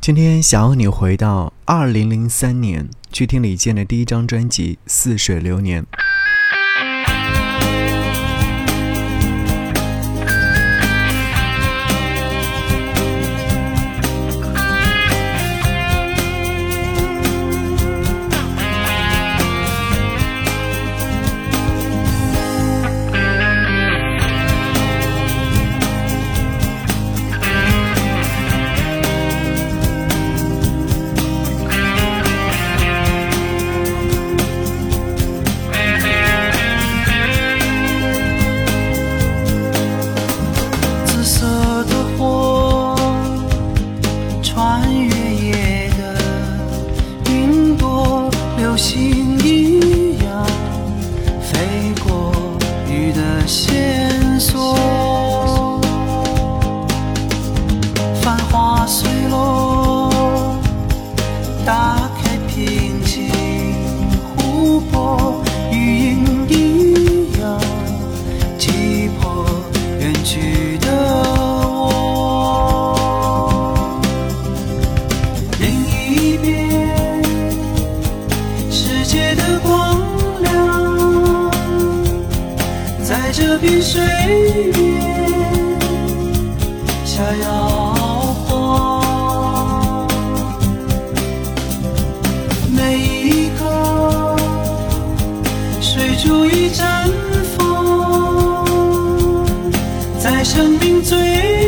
今天想要你回到二零零三年，去听李健的第一张专辑《似水流年》。碧水面下摇晃，每一个水珠一阵风，在生命最。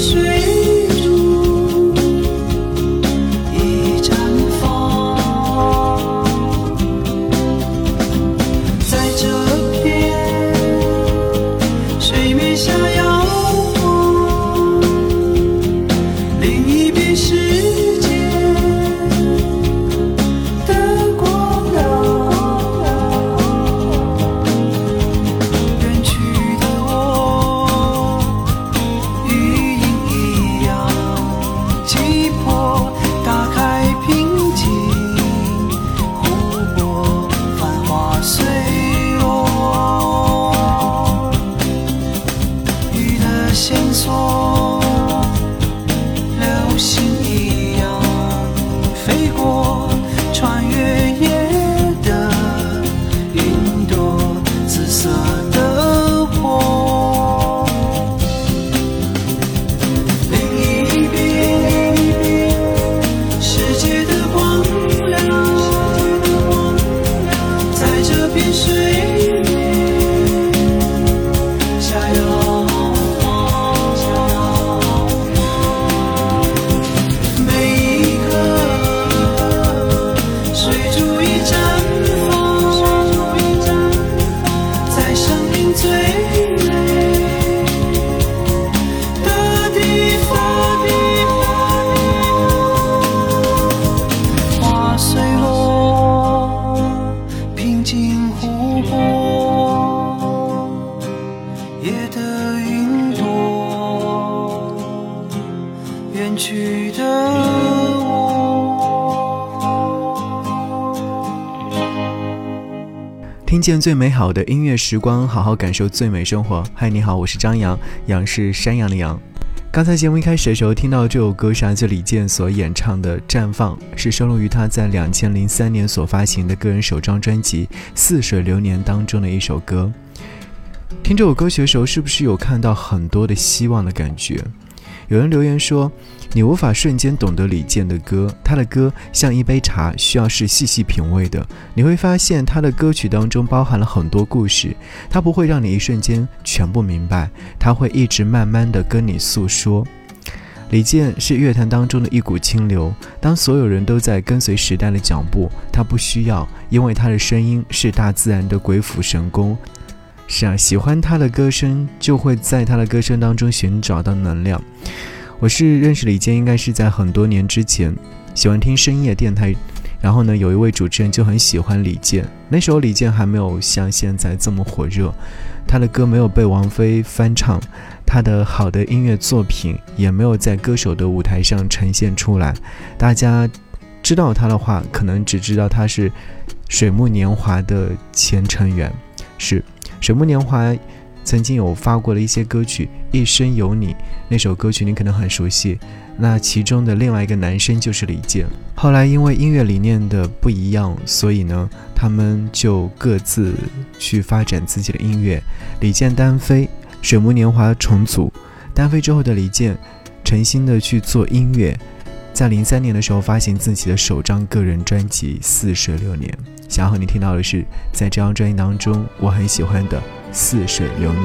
是？听见最美好的音乐时光，好好感受最美生活。嗨，你好，我是张扬，杨是山羊的羊。刚才节目一开始的时候，听到这首歌是来自李健所演唱的《绽放》，是收录于他在两千零三年所发行的个人首张专辑《似水流年》当中的一首歌。听这首歌曲的时候，是不是有看到很多的希望的感觉？有人留言说，你无法瞬间懂得李健的歌，他的歌像一杯茶，需要是细细品味的。你会发现他的歌曲当中包含了很多故事，他不会让你一瞬间全部明白，他会一直慢慢的跟你诉说。李健是乐坛当中的一股清流，当所有人都在跟随时代的脚步，他不需要，因为他的声音是大自然的鬼斧神工。是啊，喜欢他的歌声，就会在他的歌声当中寻找到能量。我是认识李健，应该是在很多年之前，喜欢听深夜电台，然后呢，有一位主持人就很喜欢李健，那时候李健还没有像现在这么火热，他的歌没有被王菲翻唱。他的好的音乐作品也没有在歌手的舞台上呈现出来，大家知道他的话，可能只知道他是水木年华的前成员。是水木年华曾经有发过的一些歌曲，《一生有你》那首歌曲你可能很熟悉。那其中的另外一个男生就是李健。后来因为音乐理念的不一样，所以呢，他们就各自去发展自己的音乐。李健单飞。水木年华重组，单飞之后的李健，诚心的去做音乐，在零三年的时候发行自己的首张个人专辑《似水流年》。想要和你听到的是，在这张专辑当中，我很喜欢的《似水流年》。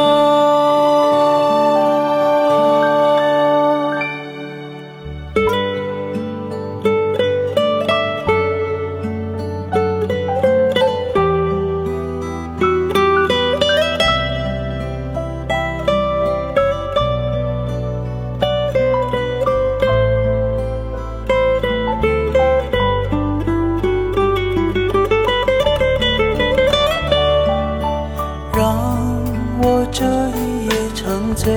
这一夜沉醉，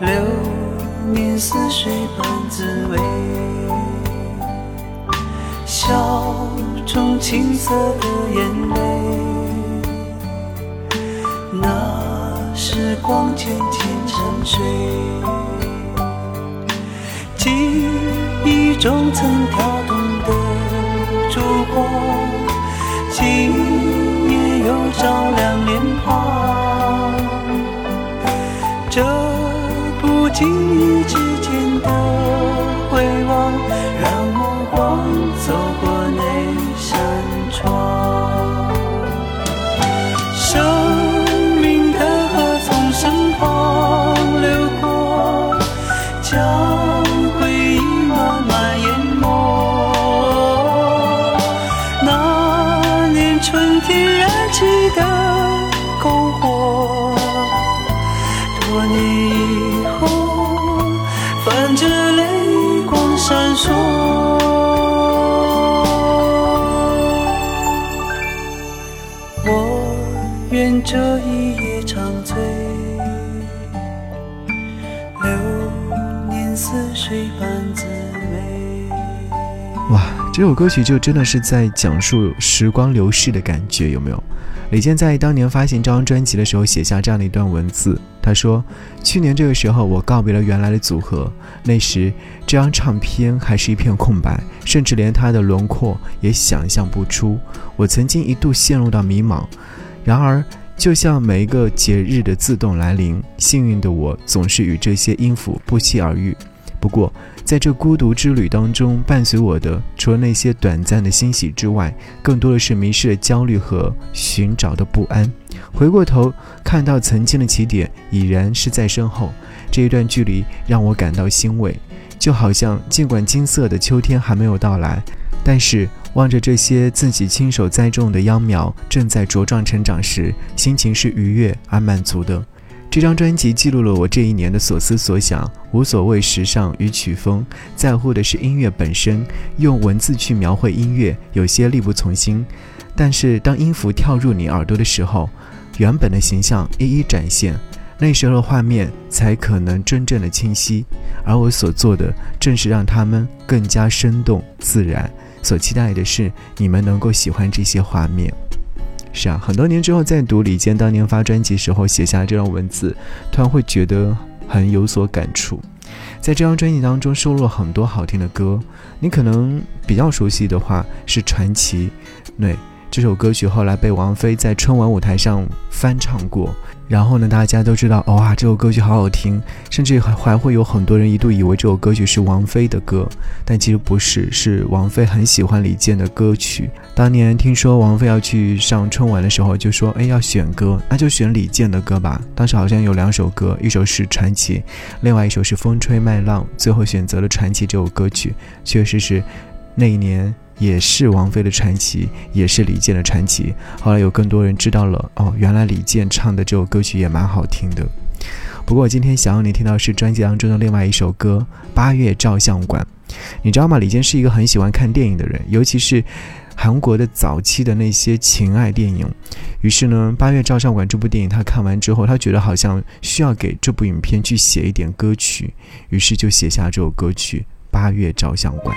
流年似水般滋味，笑中青涩的眼泪，那时光渐渐沉睡，记忆中曾跳动的烛光。又照亮脸庞。这不经意之间醉，流年似水般滋味。哇，这首歌曲就真的是在讲述时光流逝的感觉，有没有？李健在当年发行这张专辑的时候写下这样的一段文字。他说，去年这个时候我告别了原来的组合，那时这张唱片还是一片空白，甚至连它的轮廓也想象不出。我曾经一度陷入到迷茫。然而，就像每一个节日的自动来临，幸运的我总是与这些音符不期而遇。不过，在这孤独之旅当中，伴随我的除了那些短暂的欣喜之外，更多的是迷失的焦虑和寻找的不安。回过头看到曾经的起点已然是在身后，这一段距离让我感到欣慰，就好像尽管金色的秋天还没有到来，但是望着这些自己亲手栽种的秧苗正在茁壮成长时，心情是愉悦而满足的。这张专辑记录了我这一年的所思所想，无所谓时尚与曲风，在乎的是音乐本身。用文字去描绘音乐，有些力不从心。但是当音符跳入你耳朵的时候，原本的形象一一展现，那时候的画面才可能真正的清晰。而我所做的，正是让它们更加生动自然。所期待的是，你们能够喜欢这些画面。是啊，很多年之后再读李健当年发专辑时候写下这段文字，突然会觉得很有所感触。在这张专辑当中收录了很多好听的歌，你可能比较熟悉的话是《传奇》，对。这首歌曲后来被王菲在春晚舞台上翻唱过，然后呢，大家都知道，哇，这首歌曲好好听，甚至还还会有很多人一度以为这首歌曲是王菲的歌，但其实不是，是王菲很喜欢李健的歌曲。当年听说王菲要去上春晚的时候，就说，哎，要选歌，那就选李健的歌吧。当时好像有两首歌，一首是《传奇》，另外一首是《风吹麦浪》，最后选择了《传奇》这首歌曲，确实是那一年。也是王菲的传奇，也是李健的传奇。后来有更多人知道了，哦，原来李健唱的这首歌曲也蛮好听的。不过我今天想要你听到是专辑当中的另外一首歌《八月照相馆》。你知道吗？李健是一个很喜欢看电影的人，尤其是韩国的早期的那些情爱电影。于是呢，《八月照相馆》这部电影他看完之后，他觉得好像需要给这部影片去写一点歌曲，于是就写下这首歌曲《八月照相馆》。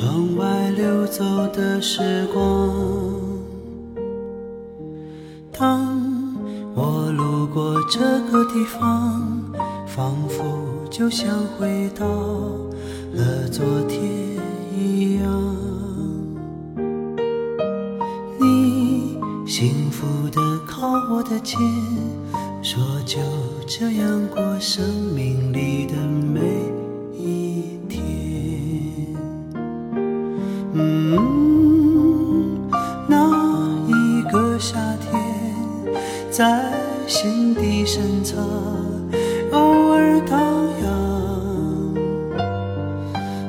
窗外溜走的时光，当我路过这个地方，仿佛就像回到了昨天一样。你幸福的靠我的肩，说就这样过生命在心底深藏，偶尔荡漾。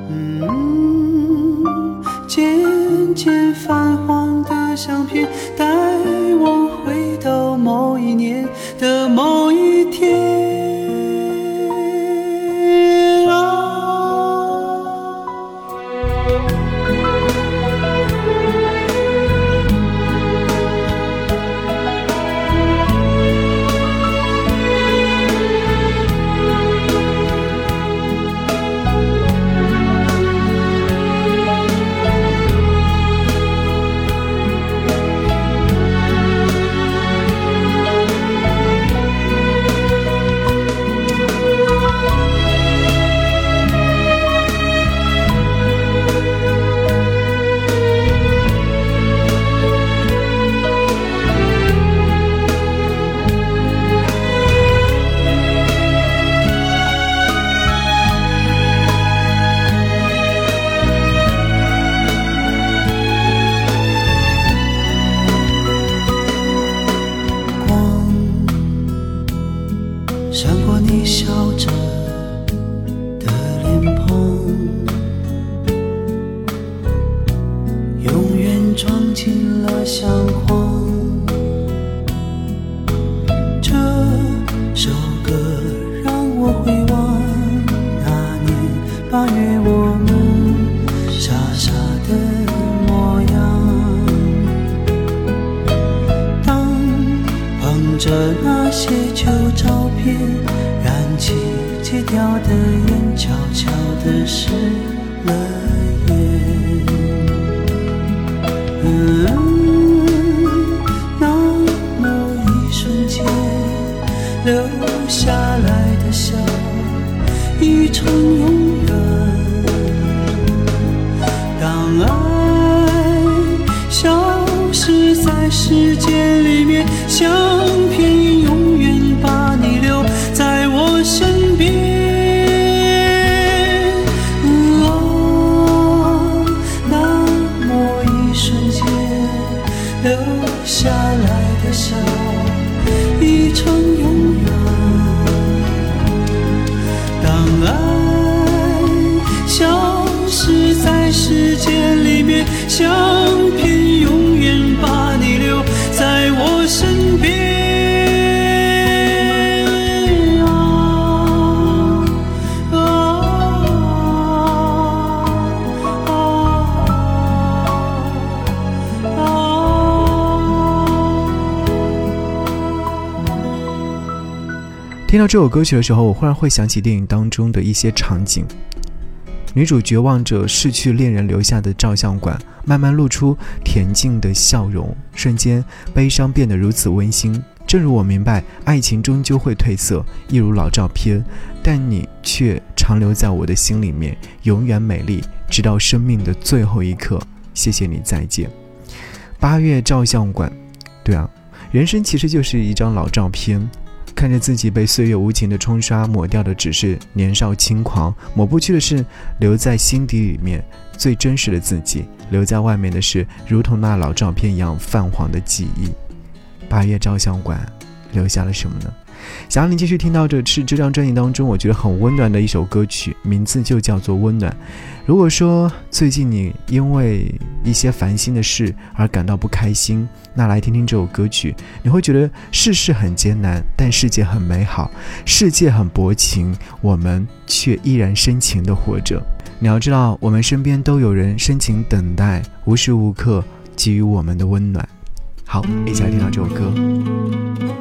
嗯，渐渐泛黄的相片，微笑着相片永远把你留在我身边。啊啊啊啊听到这首歌曲的时候，我忽然会想起电影当中的一些场景。女主绝望着逝去恋人留下的照相馆，慢慢露出恬静的笑容，瞬间悲伤变得如此温馨。正如我明白，爱情终究会褪色，一如老照片，但你却长留在我的心里面，永远美丽，直到生命的最后一刻。谢谢你，再见。八月照相馆，对啊，人生其实就是一张老照片。看着自己被岁月无情的冲刷，抹掉的只是年少轻狂，抹不去的是留在心底里面最真实的自己，留在外面的是如同那老照片一样泛黄的记忆。八月照相馆留下了什么呢？想让你继续听到这是这张专辑当中我觉得很温暖的一首歌曲，名字就叫做《温暖》。如果说最近你因为一些烦心的事而感到不开心，那来听听这首歌曲，你会觉得世事很艰难，但世界很美好，世界很薄情，我们却依然深情的活着。你要知道，我们身边都有人深情等待，无时无刻给予我们的温暖。好，一起来听到这首歌。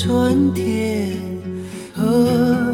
春天何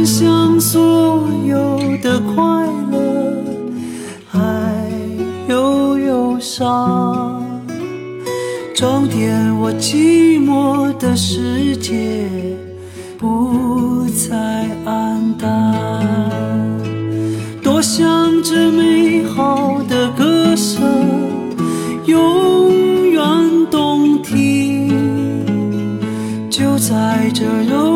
分享所有的快乐，还有忧伤。装点我寂寞的世界，不再黯淡。多想这美好的歌声永远动听，就在这柔